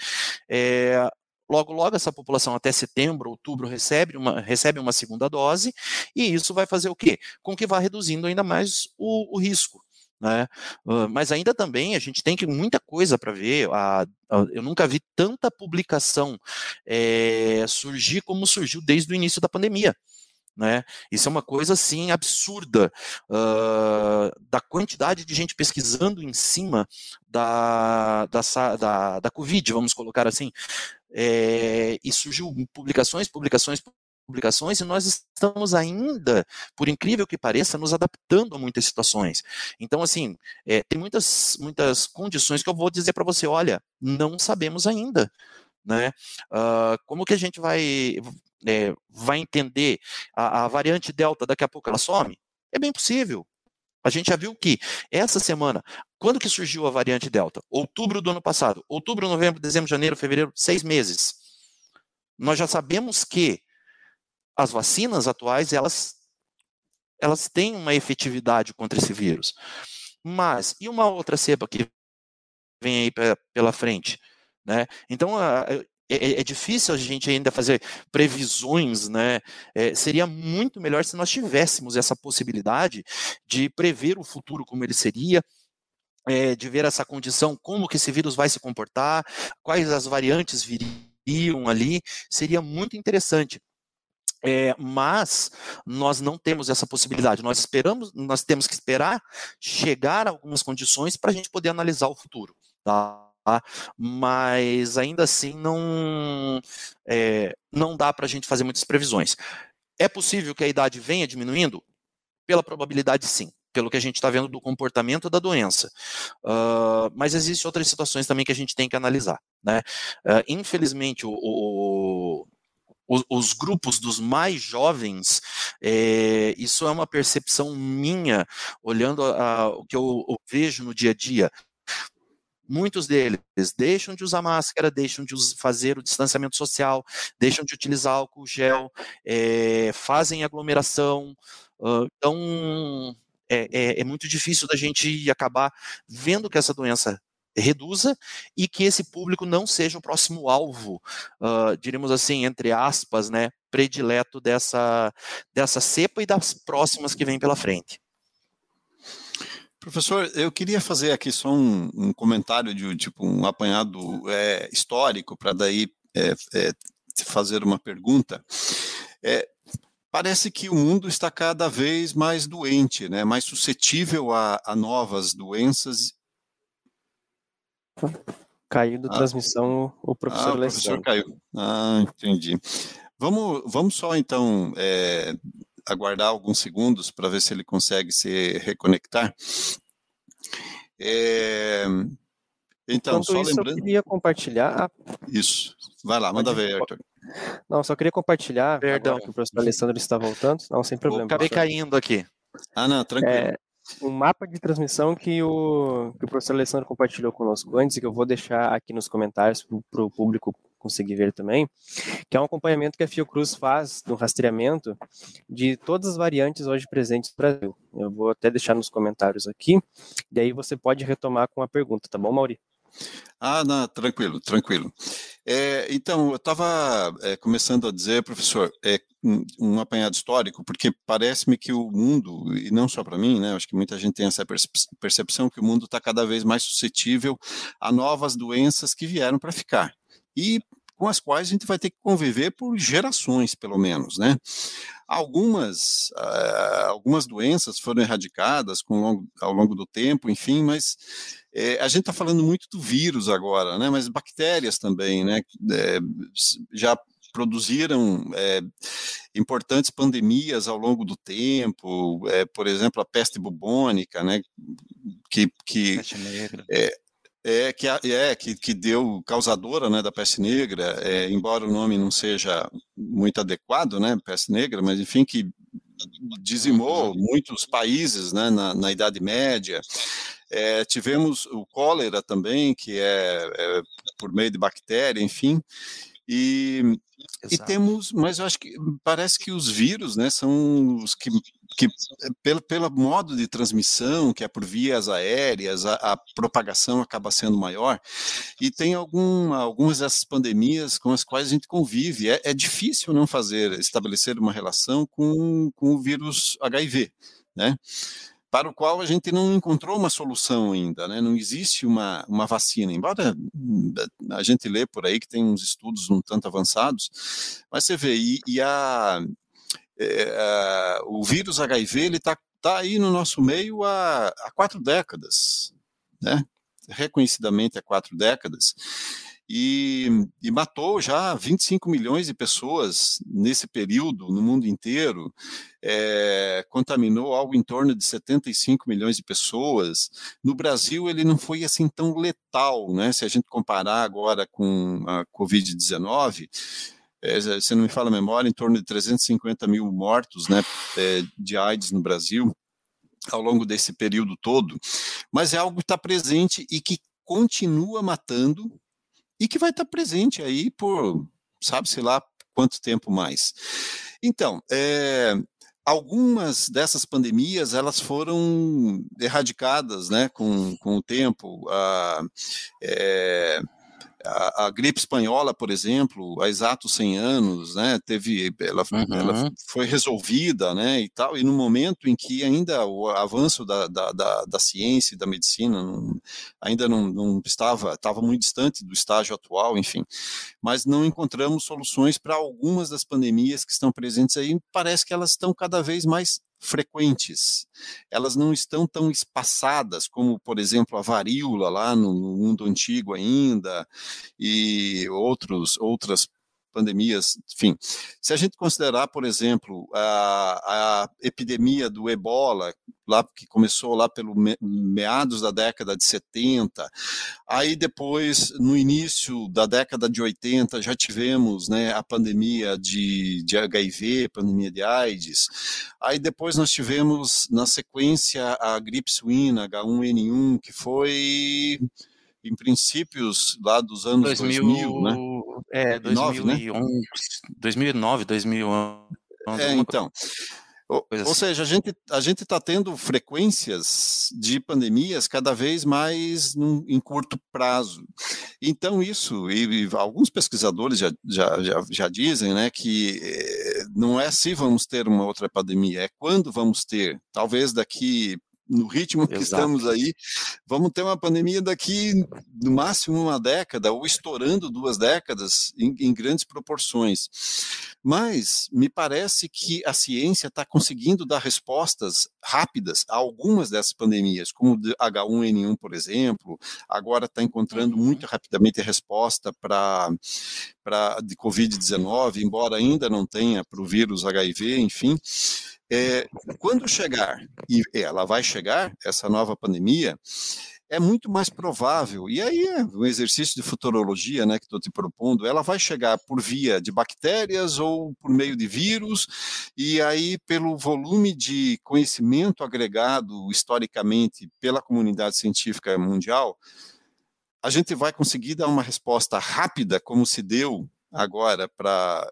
É, logo, logo essa população até setembro, outubro recebe uma, recebe uma segunda dose e isso vai fazer o quê? Com que vá reduzindo ainda mais o, o risco. Né? Mas ainda também a gente tem que muita coisa para ver. A, a, eu nunca vi tanta publicação é, surgir como surgiu desde o início da pandemia. Né? Isso é uma coisa assim absurda uh, da quantidade de gente pesquisando em cima da, da, da, da Covid, vamos colocar assim. É, e surgiu publicações, publicações, publicações, e nós estamos ainda, por incrível que pareça, nos adaptando a muitas situações. Então, assim, é, tem muitas, muitas condições que eu vou dizer para você, olha, não sabemos ainda. Né? Uh, como que a gente vai, é, vai entender a, a variante Delta daqui a pouco ela some? É bem possível. A gente já viu que essa semana, quando que surgiu a variante Delta? Outubro do ano passado. Outubro, novembro, dezembro, janeiro, fevereiro, seis meses. Nós já sabemos que as vacinas atuais, elas, elas têm uma efetividade contra esse vírus. Mas, e uma outra cepa que vem aí pela frente? Né? Então, é, é, é, difícil a gente ainda fazer previsões, né? É, seria muito melhor se nós tivéssemos essa possibilidade de prever o futuro como ele seria, é, de ver essa condição, como que esse vírus vai se comportar, quais as variantes viriam ali, seria muito interessante. É, mas nós não temos essa possibilidade. Nós esperamos, nós temos que esperar chegar a algumas condições para a gente poder analisar o futuro. Tá? Tá? mas ainda assim não, é, não dá para a gente fazer muitas previsões. É possível que a idade venha diminuindo? Pela probabilidade, sim pelo que a gente está vendo do comportamento da doença. Uh, mas existem outras situações também que a gente tem que analisar. Né? Uh, infelizmente, o, o, o, os grupos dos mais jovens, é, isso é uma percepção minha, olhando a, a, o que eu, eu vejo no dia a dia muitos deles deixam de usar máscara, deixam de fazer o distanciamento social, deixam de utilizar álcool gel, é, fazem aglomeração. Uh, então, é, é, é, muito difícil da gente acabar vendo que essa doença reduza e que esse público não seja o próximo alvo, uh, diríamos assim, entre aspas, né, predileto dessa, dessa cepa e das próximas que vêm pela frente. Professor, eu queria fazer aqui só um, um comentário de tipo um apanhado é, histórico para daí é, é, fazer uma pergunta. É, parece que o mundo está cada vez mais doente, né, mais suscetível a, a novas doenças. Caiu da ah, transmissão o professor ah, o professor caiu. Ah, entendi. Vamos, vamos só então é, aguardar alguns segundos para ver se ele consegue se reconectar. É, então, Enquanto só isso, lembrando. Eu queria compartilhar. Isso. Vai lá, manda ver, Arthur. Não, só queria compartilhar. Perdão. que o professor Alessandro está voltando. Não, sem problema. Eu acabei caindo aqui. Ah, não, tranquilo. É, um mapa de transmissão que o, que o professor Alessandro compartilhou conosco antes e que eu vou deixar aqui nos comentários para o público conseguir ver também, que é um acompanhamento que a Fiocruz faz no rastreamento de todas as variantes hoje presentes no Brasil. Eu vou até deixar nos comentários aqui, e aí você pode retomar com a pergunta, tá bom, Mauri? Ah, não, tranquilo, tranquilo. É, então, eu estava é, começando a dizer, professor, é, um, um apanhado histórico, porque parece-me que o mundo, e não só para mim, né, acho que muita gente tem essa percepção que o mundo está cada vez mais suscetível a novas doenças que vieram para ficar. E com as quais a gente vai ter que conviver por gerações, pelo menos, né? Algumas, uh, algumas doenças foram erradicadas com longo, ao longo do tempo, enfim, mas é, a gente está falando muito do vírus agora, né? Mas bactérias também, né? É, já produziram é, importantes pandemias ao longo do tempo, é, por exemplo, a peste bubônica, né, que, que é, é, que, é, que, que deu causadora né, da peste negra, é, embora o nome não seja muito adequado, né, peste negra, mas enfim, que dizimou muitos países né, na, na Idade Média. É, tivemos o cólera também, que é, é, por meio de bactéria, enfim. E, e temos, mas eu acho que parece que os vírus, né, são os que que pelo, pelo modo de transmissão, que é por vias aéreas, a, a propagação acaba sendo maior, e tem algum, algumas dessas pandemias com as quais a gente convive. É, é difícil não fazer, estabelecer uma relação com, com o vírus HIV, né? Para o qual a gente não encontrou uma solução ainda, né? não existe uma, uma vacina, embora a gente lê por aí que tem uns estudos um tanto avançados, mas você vê, e, e a, é, o vírus HIV ele está tá aí no nosso meio há, há quatro décadas, né? reconhecidamente há quatro décadas, e, e, matou já 25 milhões de pessoas nesse período no mundo inteiro, é, contaminou algo em torno de 75 milhões de pessoas. No Brasil, ele não foi assim tão letal, né? Se a gente comparar agora com a Covid-19, é, se não me fala a memória, em torno de 350 mil mortos né, é, de AIDS no Brasil ao longo desse período todo, mas é algo que está presente e que continua matando e que vai estar presente aí por, sabe-se lá, quanto tempo mais. Então, é, algumas dessas pandemias elas foram erradicadas né, com, com o tempo. Ah, é, a, a, gripe espanhola, por exemplo, há exatos 100 anos, né, teve, ela, uhum. ela, foi resolvida, né, e tal, e no momento em que ainda o avanço da, da, da, da ciência e da medicina não, ainda não, não estava, estava muito distante do estágio atual, enfim, mas não encontramos soluções para algumas das pandemias que estão presentes aí, parece que elas estão cada vez mais frequentes. Elas não estão tão espaçadas como, por exemplo, a varíola lá no, no mundo antigo ainda e outros outras pandemias, enfim. Se a gente considerar, por exemplo, a, a epidemia do ebola, lá que começou lá pelo meados da década de 70, aí depois, no início da década de 80, já tivemos né, a pandemia de, de HIV, pandemia de AIDS, aí depois nós tivemos, na sequência, a gripe suína, H1N1, que foi em princípios lá dos anos 2000, 2000 né? É, 2009, 2011, né? 2009, 2011. É, então. Ou, ou assim. seja, a gente a gente está tendo frequências de pandemias cada vez mais num, em curto prazo. Então isso e, e alguns pesquisadores já, já, já, já, dizem, né, que eh, não é se vamos ter uma outra pandemia, é quando vamos ter. Talvez daqui no ritmo que Exato. estamos aí, vamos ter uma pandemia daqui no máximo uma década, ou estourando duas décadas em, em grandes proporções. Mas me parece que a ciência está conseguindo dar respostas rápidas a algumas dessas pandemias, como o H1N1, por exemplo, agora está encontrando uhum. muito rapidamente a resposta para de Covid-19, embora ainda não tenha para o vírus HIV, enfim. É, quando chegar, e ela vai chegar, essa nova pandemia, é muito mais provável, e aí é um exercício de futurologia né, que estou te propondo, ela vai chegar por via de bactérias ou por meio de vírus, e aí pelo volume de conhecimento agregado historicamente pela comunidade científica mundial, a gente vai conseguir dar uma resposta rápida, como se deu agora para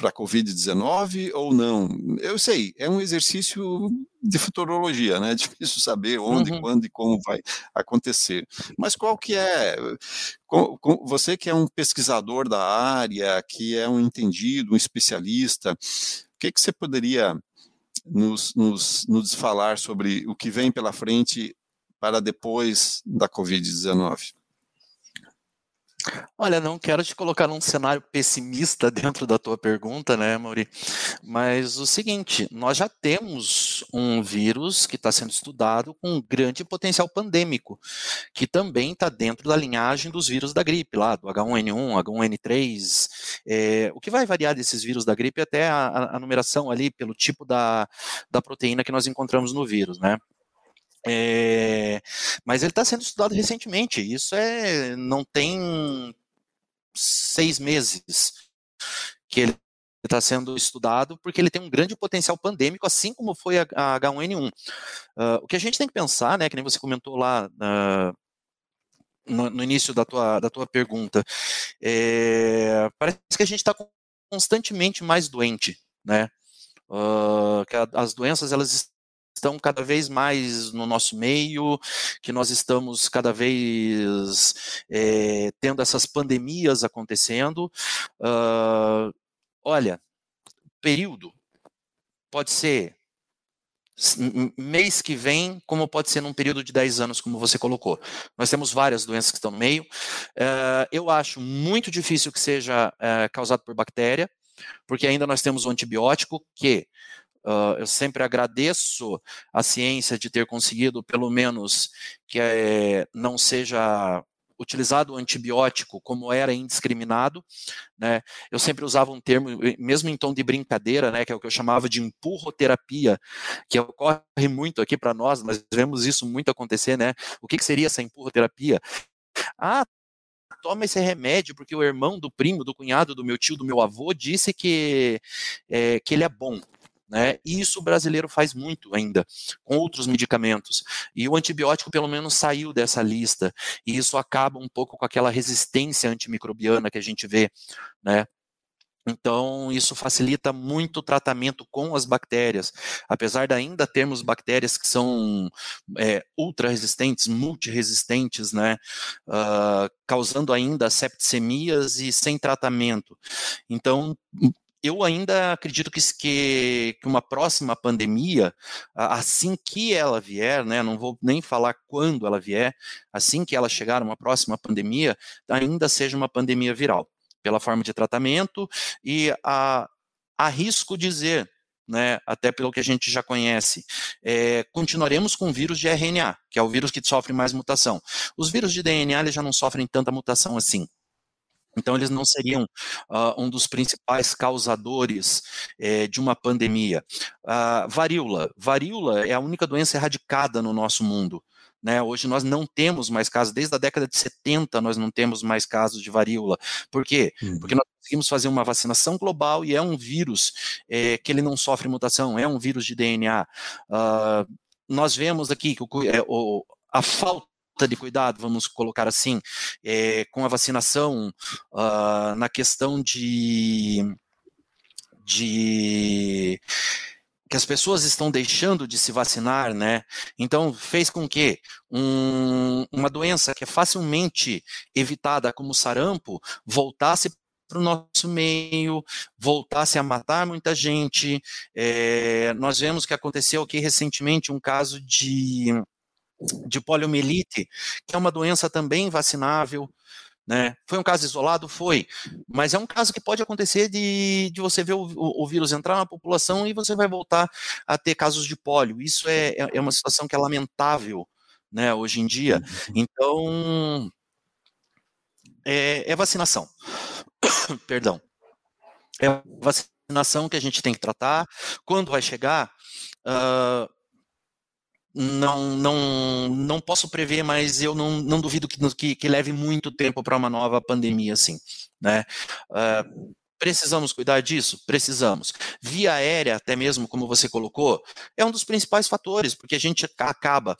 para a Covid-19 ou não? Eu sei, é um exercício de futurologia, né? É difícil saber onde, uhum. quando e como vai acontecer. Mas qual que é? Você que é um pesquisador da área, que é um entendido, um especialista, o que, que você poderia nos, nos, nos falar sobre o que vem pela frente para depois da Covid-19? Olha, não quero te colocar num cenário pessimista dentro da tua pergunta, né, Mauri? Mas o seguinte, nós já temos um vírus que está sendo estudado com grande potencial pandêmico, que também está dentro da linhagem dos vírus da gripe, lá do H1N1, H1N3. É, o que vai variar desses vírus da gripe é até a, a numeração ali pelo tipo da, da proteína que nós encontramos no vírus, né? É, mas ele está sendo estudado recentemente. Isso é não tem seis meses que ele está sendo estudado porque ele tem um grande potencial pandêmico, assim como foi a, a H1N1. Uh, ah, o que a gente tem que pensar, né, que nem você comentou lá uh, no, no, início da tua, da tua pergunta, é, parece que a gente está constantemente mais doente, né? Uh, que a, as doenças elas estão cada vez mais no nosso meio, que nós estamos cada vez é, tendo essas pandemias acontecendo. Uh, olha, período pode ser mês que vem, como pode ser num período de 10 anos, como você colocou. Nós temos várias doenças que estão no meio. Uh, eu acho muito difícil que seja uh, causado por bactéria, porque ainda nós temos o antibiótico que Uh, eu sempre agradeço a ciência de ter conseguido, pelo menos, que é, não seja utilizado o antibiótico como era indiscriminado, né? Eu sempre usava um termo, mesmo em tom de brincadeira, né, que é o que eu chamava de empurroterapia, que ocorre muito aqui para nós, nós vemos isso muito acontecer, né? O que, que seria essa empurroterapia? Ah, toma esse remédio porque o irmão do primo, do cunhado, do meu tio, do meu avô disse que, é, que ele é bom. Né? E isso o brasileiro faz muito ainda, com outros medicamentos. E o antibiótico, pelo menos, saiu dessa lista. E isso acaba um pouco com aquela resistência antimicrobiana que a gente vê, né? Então, isso facilita muito o tratamento com as bactérias. Apesar de ainda termos bactérias que são é, ultra resistentes, multiresistentes, né, uh, causando ainda septicemias e sem tratamento. Então, eu ainda acredito que, que, uma próxima pandemia, assim que ela vier, né, não vou nem falar quando ela vier, assim que ela chegar, uma próxima pandemia, ainda seja uma pandemia viral, pela forma de tratamento e a, arrisco dizer, né, até pelo que a gente já conhece, é, continuaremos com o vírus de RNA, que é o vírus que sofre mais mutação. Os vírus de DNA já não sofrem tanta mutação assim. Então, eles não seriam uh, um dos principais causadores eh, de uma pandemia. Uh, varíola. Varíola é a única doença erradicada no nosso mundo. Né? Hoje nós não temos mais casos, desde a década de 70 nós não temos mais casos de varíola. Por quê? Uhum. Porque nós conseguimos fazer uma vacinação global e é um vírus eh, que ele não sofre mutação, é um vírus de DNA. Uh, nós vemos aqui que o, é, o, a falta de cuidado, vamos colocar assim, é, com a vacinação, uh, na questão de, de que as pessoas estão deixando de se vacinar, né? Então fez com que um, uma doença que é facilmente evitada, como sarampo, voltasse para o nosso meio, voltasse a matar muita gente. É, nós vemos que aconteceu aqui recentemente um caso de de poliomielite, que é uma doença também vacinável. Né? Foi um caso isolado? Foi. Mas é um caso que pode acontecer de, de você ver o, o, o, vírus entrar na população e você vai voltar a ter casos de pólio. Isso é, é, é uma situação que é lamentável né, hoje em dia. Uhum. Então, é, é vacinação. Perdão. É vacinação que a gente tem que tratar. Quando vai chegar, uh, não, não, não posso prever, mas eu não, não duvido que, que, que leve muito tempo para uma nova pandemia, assim, né? Uh, precisamos cuidar disso? Precisamos. Via aérea, até mesmo, como você colocou, é um dos principais fatores, porque a gente acaba.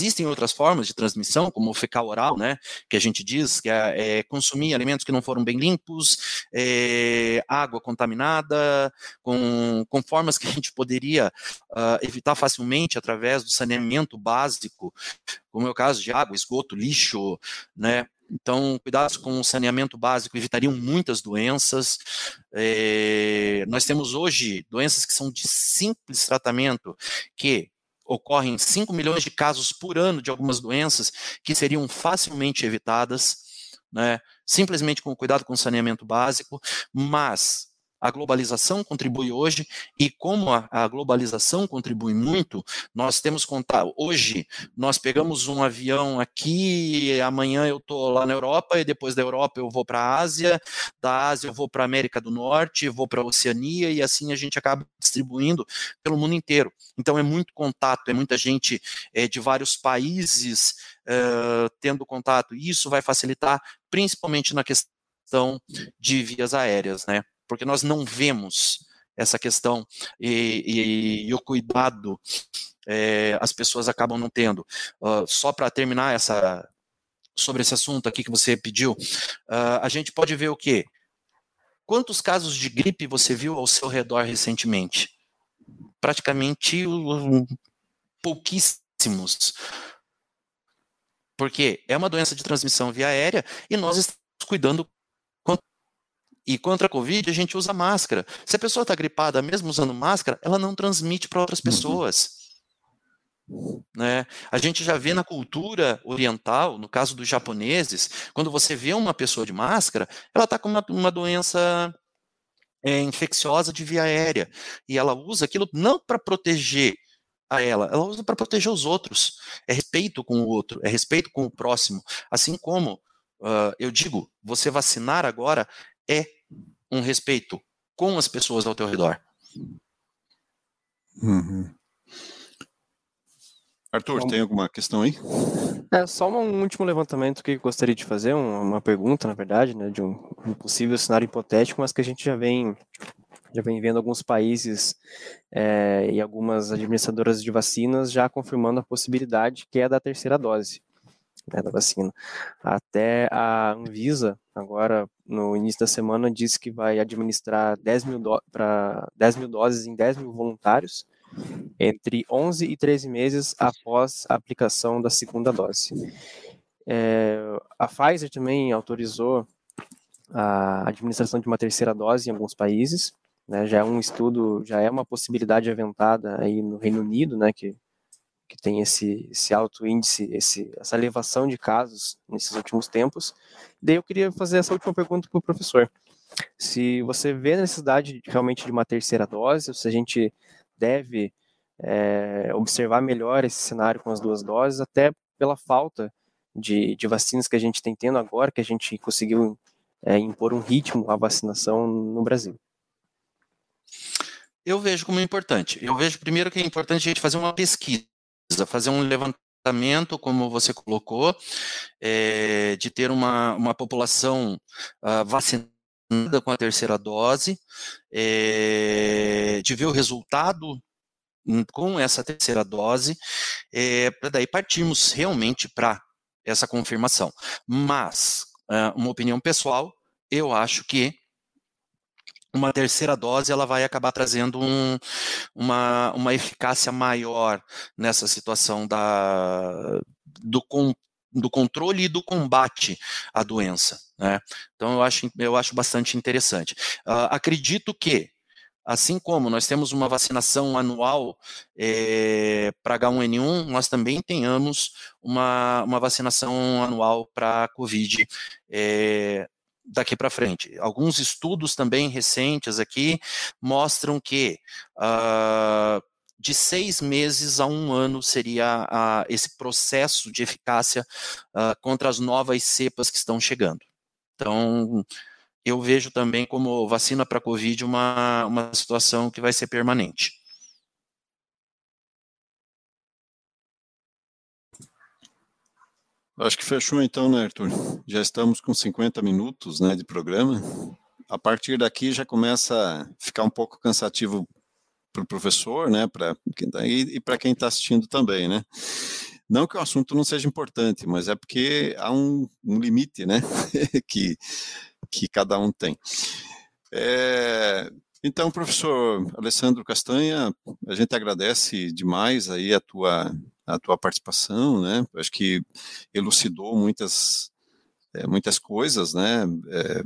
Existem outras formas de transmissão, como o fecal oral, né, que a gente diz que é, é consumir alimentos que não foram bem limpos, é, água contaminada, com, com formas que a gente poderia uh, evitar facilmente através do saneamento básico, como é o caso de água, esgoto, lixo, né, então, cuidados com o saneamento básico evitariam muitas doenças. É, nós temos hoje doenças que são de simples tratamento, que ocorrem 5 milhões de casos por ano de algumas doenças que seriam facilmente evitadas, né, simplesmente com cuidado com saneamento básico, mas a globalização contribui hoje e como a, a, globalização contribui muito, nós temos contar hoje nós pegamos um avião aqui, amanhã eu estou lá na Europa e depois da Europa eu vou para a Ásia, da Ásia eu vou para a América do Norte, vou para a Oceania e assim a gente acaba distribuindo pelo mundo inteiro. Então é muito contato, é muita gente é, de vários países é, tendo contato. E isso vai facilitar principalmente na questão de vias aéreas, né? Porque nós não vemos essa questão e, e, e o cuidado é, as pessoas acabam não tendo. Uh, só para terminar essa sobre esse assunto aqui que você pediu, uh, a gente pode ver o quê? Quantos casos de gripe você viu ao seu redor recentemente? Praticamente pouquíssimos. Porque é uma doença de transmissão via aérea e nós estamos cuidando e contra a Covid a gente usa máscara. Se a pessoa está gripada, mesmo usando máscara, ela não transmite para outras uhum. pessoas. Né? A gente já vê na cultura oriental, no caso dos japoneses, quando você vê uma pessoa de máscara, ela está com uma, uma doença é, infecciosa de via aérea. E ela usa aquilo não para proteger a ela, ela usa para proteger os outros. É respeito com o outro, é respeito com o próximo. Assim como uh, eu digo, você vacinar agora é um respeito com as pessoas ao teu redor. Uhum. Arthur, tem alguma questão aí? É só um último levantamento que eu gostaria de fazer, uma pergunta, na verdade, né, de um, um possível cenário hipotético, mas que a gente já vem já vem vendo alguns países é, e algumas administradoras de vacinas já confirmando a possibilidade que é da terceira dose né, da vacina. Até a Anvisa, agora no início da semana, disse que vai administrar 10 mil, para 10 mil doses em 10 mil voluntários entre 11 e 13 meses após a aplicação da segunda dose. É, a Pfizer também autorizou a administração de uma terceira dose em alguns países, né, já é um estudo, já é uma possibilidade aventada aí no Reino Unido, né, que que tem esse, esse alto índice, esse, essa elevação de casos nesses últimos tempos. Daí eu queria fazer essa última pergunta para o professor. Se você vê a necessidade realmente de uma terceira dose, se a gente deve é, observar melhor esse cenário com as duas doses, até pela falta de, de vacinas que a gente tem tendo agora, que a gente conseguiu é, impor um ritmo à vacinação no Brasil. Eu vejo como importante. Eu vejo primeiro que é importante a gente fazer uma pesquisa precisa fazer um levantamento, como você colocou, é, de ter uma, uma população uh, vacinada com a terceira dose, é, de ver o resultado com essa terceira dose, é, para daí partirmos realmente para essa confirmação. Mas, uh, uma opinião pessoal, eu acho que uma terceira dose ela vai acabar trazendo um, uma, uma eficácia maior nessa situação da, do, do controle e do combate à doença. Né? Então eu acho, eu acho bastante interessante. Uh, acredito que Assim como nós temos uma vacinação anual é, para H1N1, nós também tenhamos uma, uma vacinação anual para Covid é, daqui para frente. Alguns estudos também recentes aqui mostram que uh, de seis meses a um ano seria uh, esse processo de eficácia uh, contra as novas cepas que estão chegando. Então, eu vejo também como vacina para Covid uma, uma situação que vai ser permanente. Acho que fechou então, né, Arthur? Já estamos com 50 minutos né, de programa. A partir daqui já começa a ficar um pouco cansativo para o professor, né, quem tá, e, e para quem está assistindo também, né? Não que o assunto não seja importante, mas é porque há um, um limite, né, que que cada um tem. É, então, professor Alessandro Castanha, a gente agradece demais aí a tua, a tua participação, né? Acho que elucidou muitas, é, muitas coisas, né? É,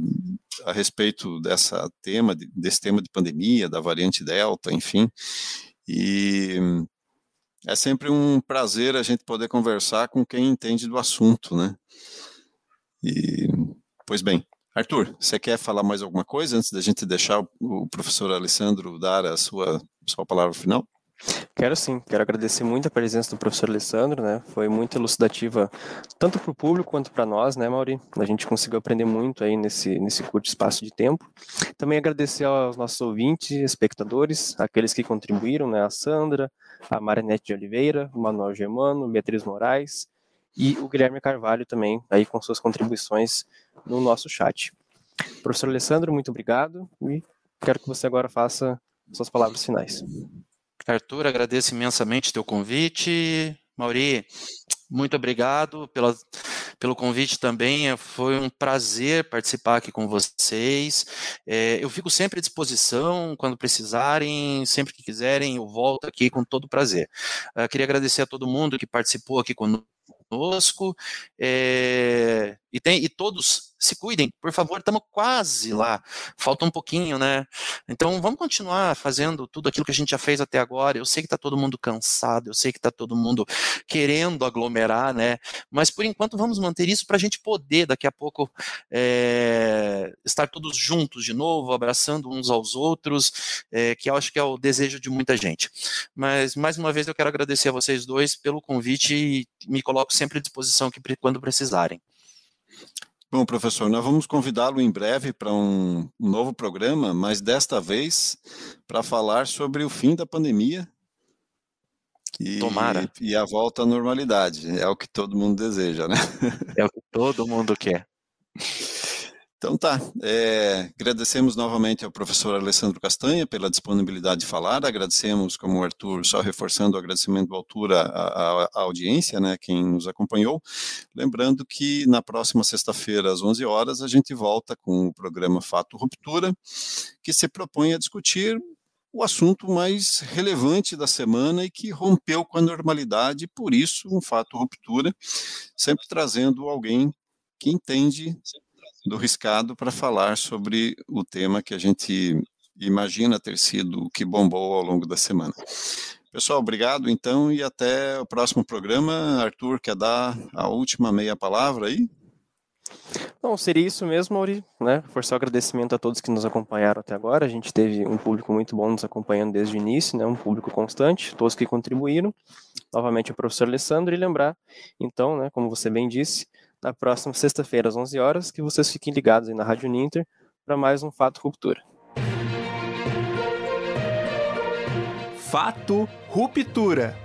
a respeito dessa tema, desse tema de pandemia, da variante Delta, enfim. E é sempre um prazer a gente poder conversar com quem entende do assunto, né? E, pois bem, Arthur, você quer falar mais alguma coisa antes da gente deixar o professor Alessandro dar a sua, sua palavra final? Quero sim, quero agradecer muito a presença do professor Alessandro, né? Foi muito elucidativa, tanto para o público quanto para nós, né, Mauri? A gente conseguiu aprender muito aí nesse, nesse curto espaço de tempo. Também agradecer aos nossos ouvintes, espectadores, aqueles que contribuíram, né? A Sandra, a Marinete de Oliveira, o Manuel Germano, Beatriz Moraes e o Guilherme Carvalho também, aí com suas contribuições no nosso chat. Professor Alessandro, muito obrigado e quero que você agora faça suas palavras finais. Arthur, agradeço imensamente teu convite. Mauri, muito obrigado pela, pelo convite também. Foi um prazer participar aqui com vocês. É, eu fico sempre à disposição quando precisarem, sempre que quiserem, eu volto aqui com todo prazer. Uh, queria agradecer a todo mundo que participou aqui conosco. É, e, tem, e todos se cuidem, por favor, estamos quase lá, falta um pouquinho, né? Então vamos continuar fazendo tudo aquilo que a gente já fez até agora. Eu sei que está todo mundo cansado, eu sei que está todo mundo querendo aglomerar, né? Mas por enquanto vamos manter isso para a gente poder daqui a pouco é, estar todos juntos de novo, abraçando uns aos outros, é, que eu acho que é o desejo de muita gente. Mas mais uma vez eu quero agradecer a vocês dois pelo convite e me coloco sempre à disposição quando precisarem. Bom, professor, nós vamos convidá-lo em breve para um, novo programa, mas desta vez para falar sobre o fim da pandemia e, Tomara. e a volta à normalidade. É o que todo mundo deseja, né? É o que todo mundo quer. Então tá, é, agradecemos novamente ao professor Alessandro Castanha pela disponibilidade de falar, agradecemos, como o Arthur, só reforçando o agradecimento à altura à, à audiência, né, quem nos acompanhou, lembrando que na próxima sexta-feira, às 11 horas, a gente volta com o programa Fato Ruptura, que se propõe a discutir o assunto mais relevante da semana e que rompeu com a normalidade, por isso um fato ruptura, sempre trazendo alguém que entende do Riscado para falar sobre o tema que a gente imagina ter sido o que bombou ao longo da semana. Pessoal, obrigado então e até o próximo programa. Arthur, quer dar a última meia palavra aí? Não, seria isso mesmo, Mauri, né? Forçar o agradecimento a todos que nos acompanharam até agora. A gente teve um público muito bom nos acompanhando desde o início, né? Um público constante, todos que contribuíram. Novamente o professor Alessandro e lembrar, então, né, como você bem disse, na próxima sexta-feira, às 11 horas, que vocês fiquem ligados aí na Rádio Ninter para mais um Fato Ruptura. Fato Ruptura.